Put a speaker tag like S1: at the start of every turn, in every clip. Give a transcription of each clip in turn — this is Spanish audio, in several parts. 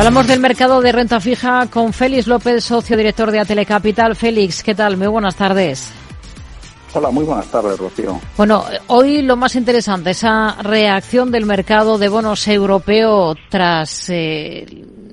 S1: Hablamos del mercado de renta fija con Félix López, socio director de Atelecapital. Félix, ¿qué tal? Muy buenas tardes.
S2: Hola, muy buenas tardes, Rocío.
S1: Bueno, hoy lo más interesante, esa reacción del mercado de bonos europeo tras eh,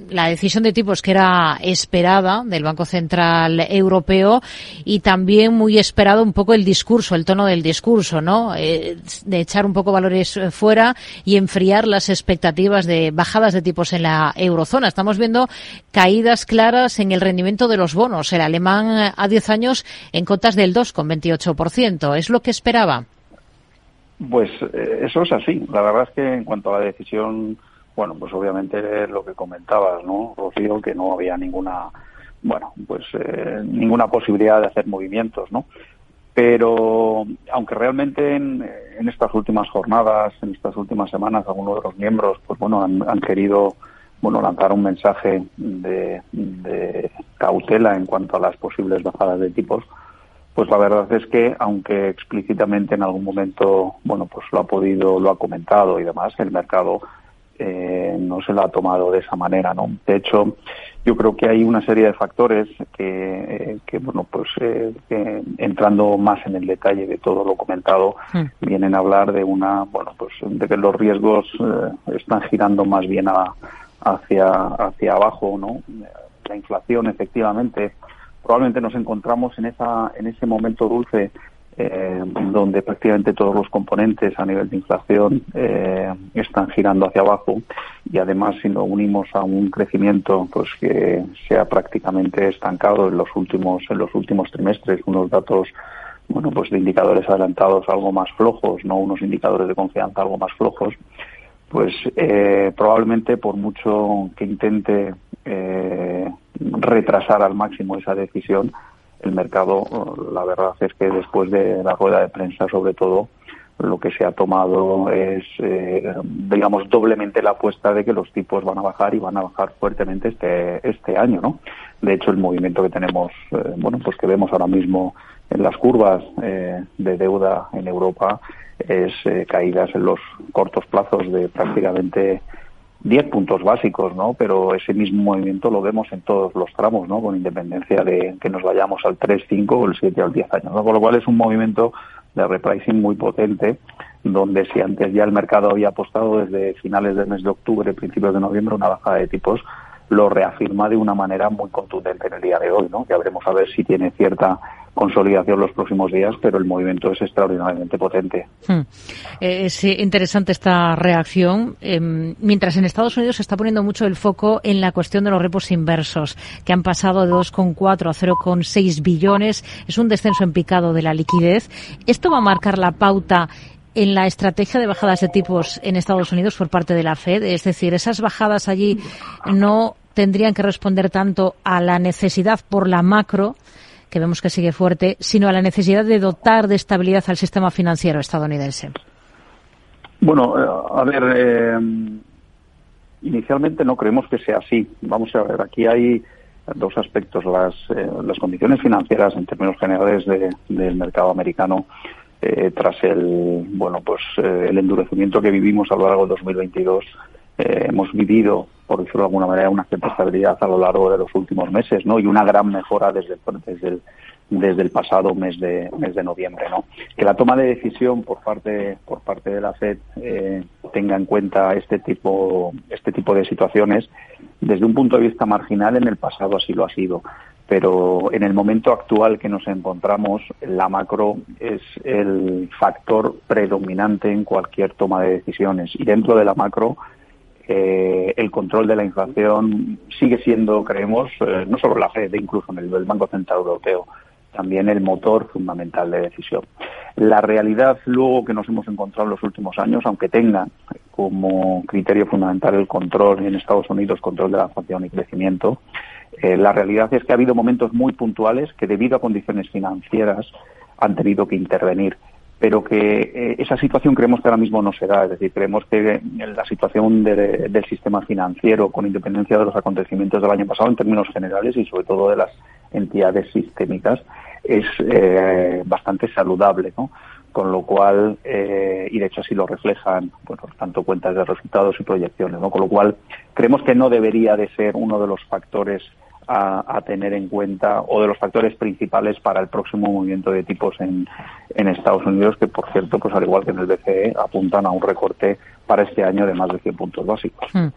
S1: la decisión de tipos que era esperada del Banco Central Europeo y también muy esperado un poco el discurso, el tono del discurso, ¿no? Eh, de echar un poco valores eh, fuera y enfriar las expectativas de bajadas de tipos en la eurozona. Estamos viendo caídas claras en el rendimiento de los bonos. El alemán eh, a 10 años en cotas del 2,28%. ¿Es lo que esperaba?
S2: Pues eso es así. La verdad es que en cuanto a la decisión bueno, pues obviamente lo que comentabas, ¿no, Rocío? Que no había ninguna, bueno, pues eh, ninguna posibilidad de hacer movimientos, ¿no? Pero aunque realmente en, estas últimas jornadas, en estas últimas semanas, algunos de los miembros, pues bueno, han, querido, bueno, lanzar un mensaje de, de cautela en cuanto a las posibles bajadas de tipos, pues la verdad es que aunque explícitamente en algún momento bueno pues lo ha podido lo ha comentado y demás el mercado eh, no se lo ha tomado de esa manera, ¿no? De hecho, yo creo que hay una serie de factores que, eh, bueno, pues eh, entrando más en el detalle de todo lo comentado, hmm. vienen a hablar de una, bueno, pues de que los riesgos están girando más bien hacia hacia abajo, ¿no? La inflación, efectivamente, probablemente nos encontramos en esa en ese momento dulce eh, donde prácticamente todos los componentes a nivel de inflación eh, están girando hacia abajo y además si lo unimos a un crecimiento pues que se ha prácticamente estancado en los últimos en los últimos trimestres unos datos bueno pues de indicadores adelantados algo más flojos no unos indicadores de confianza algo más flojos pues eh, probablemente por mucho que intente retrasar al máximo esa decisión el mercado, la verdad es que después de la rueda de prensa, sobre todo, lo que se ha tomado es, eh, digamos, doblemente la apuesta de que los tipos van a bajar y van a bajar fuertemente este, este año, ¿no? De hecho, el movimiento que tenemos, eh, bueno, pues que vemos ahora mismo en las curvas eh, de deuda en Europa es caídas en los cortos plazos de prácticamente 10 puntos básicos, ¿no? Pero ese mismo movimiento lo vemos en todos los tramos, ¿no? Con independencia de que nos vayamos al 3, 5 o el 7 o el 10 años, ¿no? Con lo cual es un movimiento de repricing muy potente, donde si antes ya el mercado había apostado desde finales del mes de octubre, principios de noviembre, una bajada de tipos, lo reafirma de una manera muy contundente en el día de hoy, ¿no? Ya veremos a ver si tiene cierta consolidación los próximos días, pero el movimiento es extraordinariamente potente.
S1: Hmm. Eh, es interesante esta reacción. Em, mientras en Estados Unidos se está poniendo mucho el foco en la cuestión de los repos inversos, que han pasado de 2,4 a 0,6 billones. Es un descenso en picado de la liquidez. ¿Esto va a marcar la pauta en la estrategia de bajadas de tipos en Estados Unidos por parte de la Fed? Es decir, esas bajadas allí no tendrían que responder tanto a la necesidad por la macro, que vemos que sigue fuerte, sino a la necesidad de dotar de estabilidad al sistema financiero estadounidense.
S2: Bueno, eh, a ver, eh, inicialmente no creemos que sea así. Vamos a ver, aquí hay dos aspectos. Las, eh, las condiciones financieras en términos generales del mercado americano eh, tras el bueno pues el endurecimiento que vivimos a lo largo de 2022 eh, hemos vivido por decirlo de alguna manera una cierta estabilidad a lo largo de los últimos meses no y una gran mejora desde el, desde el pasado mes de mes de noviembre no que la toma de decisión por parte por parte de la Fed tenga en cuenta este tipo este tipo de situaciones desde un punto de vista marginal en el pasado así lo ha sido. Pero en el momento actual que nos encontramos, la macro es el factor predominante en cualquier toma de decisiones. Y dentro de la macro, eh, el control de la inflación sigue siendo, creemos, eh, no solo la Fed, incluso en el, Banco Central Europeo, también el motor fundamental de decisión. La realidad luego que nos hemos encontrado en los últimos años, aunque tenga como criterio fundamental el control en Estados Unidos, control de la inflación y crecimiento, eh, la realidad es que ha habido momentos muy puntuales que debido a condiciones financieras han tenido que intervenir, pero que eh, esa situación creemos que ahora mismo no se da. Es decir, creemos que la situación del sistema financiero, con independencia de los acontecimientos del año pasado en términos generales y sobre todo de las entidades sistémicas, es eh, bastante saludable, ¿no? con lo cual, eh, y de hecho así lo reflejan, bueno, tanto cuentas de resultados y proyecciones, ¿no? Con lo cual, creemos que no debería de ser uno de los factores a, tener en cuenta o de los factores principales para el próximo movimiento de tipos en, en Estados Unidos, que por cierto, pues al igual que en el BCE, apuntan a un recorte para este año de más de 100 puntos básicos. Hmm.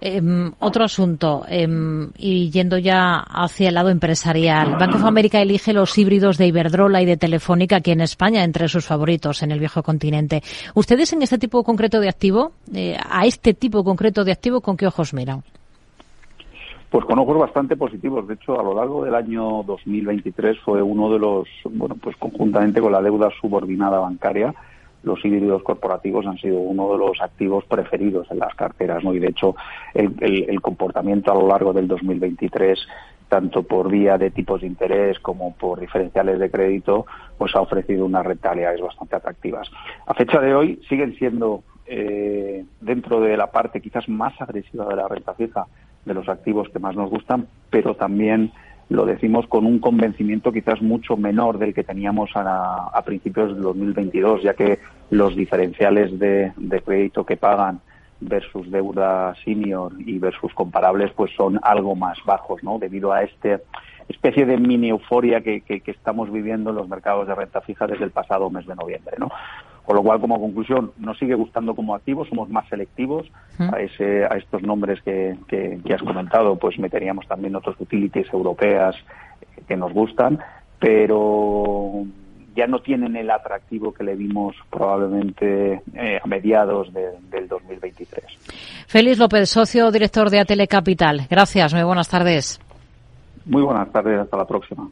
S1: Em, otro asunto, em, y yendo ya hacia el lado empresarial. Banco of America elige los híbridos de Iberdrola y de Telefónica aquí en España entre sus favoritos en el viejo continente. ¿Ustedes en este tipo concreto de activo, eh, a este tipo concreto de activo, con qué ojos miran?
S2: Pues con ojos bastante positivos. De hecho, a lo largo del año 2023 fue uno de los, bueno, pues conjuntamente con la deuda subordinada bancaria, los híbridos corporativos han sido uno de los activos preferidos en las carteras, ¿no? Y de hecho, el, comportamiento a lo largo del 2023 tanto por vía de tipos de interés como por diferenciales de crédito, pues ha ofrecido unas rentabilidades bastante atractivas. A fecha de hoy siguen siendo eh, dentro de la parte quizás más agresiva de la renta fija de los activos que más nos gustan, pero también lo decimos con un convencimiento quizás mucho menor del que teníamos a, principios de 2022, ya que los diferenciales de, crédito que pagan versus deuda senior y versus comparables pues son algo más bajos, ¿no? Debido a esta especie de mini euforia que, que, que, estamos viviendo en los mercados de renta fija desde el pasado mes de noviembre, ¿no? Con lo cual, como conclusión, nos sigue gustando como activos, somos más selectivos a, ese, a estos nombres que, que, has comentado, pues meteríamos también otros utilities europeas que nos gustan, pero ya no tienen el atractivo que le vimos probablemente eh, a mediados del 2023.
S1: Félix López, socio director de Atele Capital. Gracias, muy buenas tardes.
S2: Muy buenas tardes, hasta la próxima.